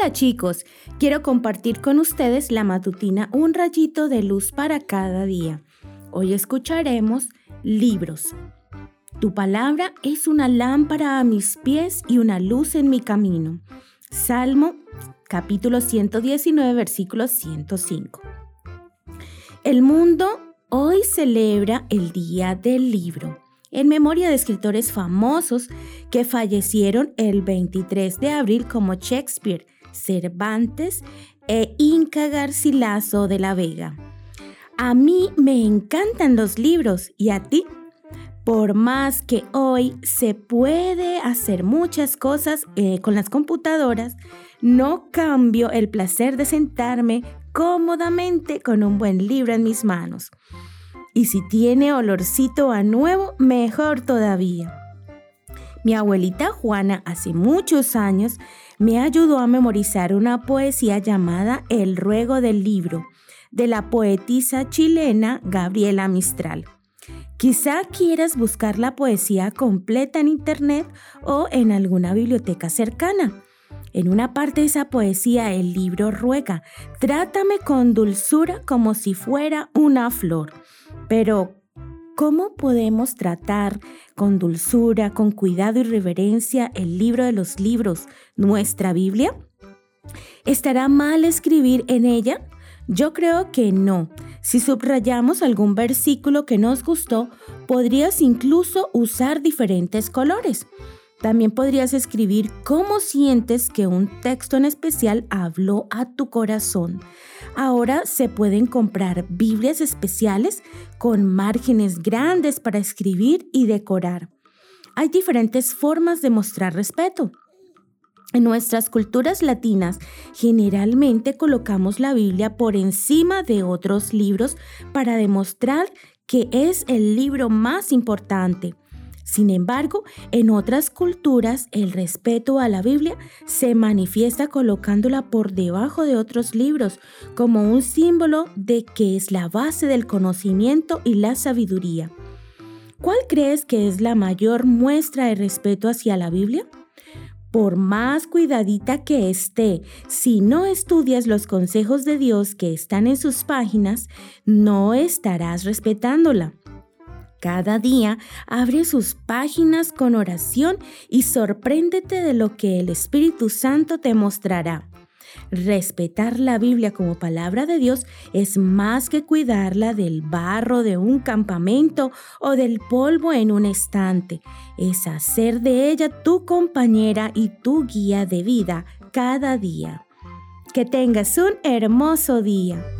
Hola chicos, quiero compartir con ustedes la matutina Un rayito de luz para cada día. Hoy escucharemos libros. Tu palabra es una lámpara a mis pies y una luz en mi camino. Salmo capítulo 119 versículo 105. El mundo hoy celebra el Día del Libro en memoria de escritores famosos que fallecieron el 23 de abril como Shakespeare, Cervantes e Inca Garcilaso de la Vega. A mí me encantan los libros y a ti. Por más que hoy se puede hacer muchas cosas eh, con las computadoras, no cambio el placer de sentarme cómodamente con un buen libro en mis manos. Y si tiene olorcito a nuevo, mejor todavía. Mi abuelita Juana hace muchos años me ayudó a memorizar una poesía llamada El ruego del libro de la poetisa chilena Gabriela Mistral. Quizá quieras buscar la poesía completa en internet o en alguna biblioteca cercana. En una parte de esa poesía el libro ruega, trátame con dulzura como si fuera una flor. Pero, ¿cómo podemos tratar con dulzura, con cuidado y reverencia el libro de los libros, nuestra Biblia? ¿Estará mal escribir en ella? Yo creo que no. Si subrayamos algún versículo que nos gustó, podrías incluso usar diferentes colores. También podrías escribir cómo sientes que un texto en especial habló a tu corazón. Ahora se pueden comprar Biblias especiales con márgenes grandes para escribir y decorar. Hay diferentes formas de mostrar respeto. En nuestras culturas latinas generalmente colocamos la Biblia por encima de otros libros para demostrar que es el libro más importante. Sin embargo, en otras culturas el respeto a la Biblia se manifiesta colocándola por debajo de otros libros como un símbolo de que es la base del conocimiento y la sabiduría. ¿Cuál crees que es la mayor muestra de respeto hacia la Biblia? Por más cuidadita que esté, si no estudias los consejos de Dios que están en sus páginas, no estarás respetándola. Cada día abre sus páginas con oración y sorpréndete de lo que el Espíritu Santo te mostrará. Respetar la Biblia como palabra de Dios es más que cuidarla del barro de un campamento o del polvo en un estante. Es hacer de ella tu compañera y tu guía de vida cada día. Que tengas un hermoso día.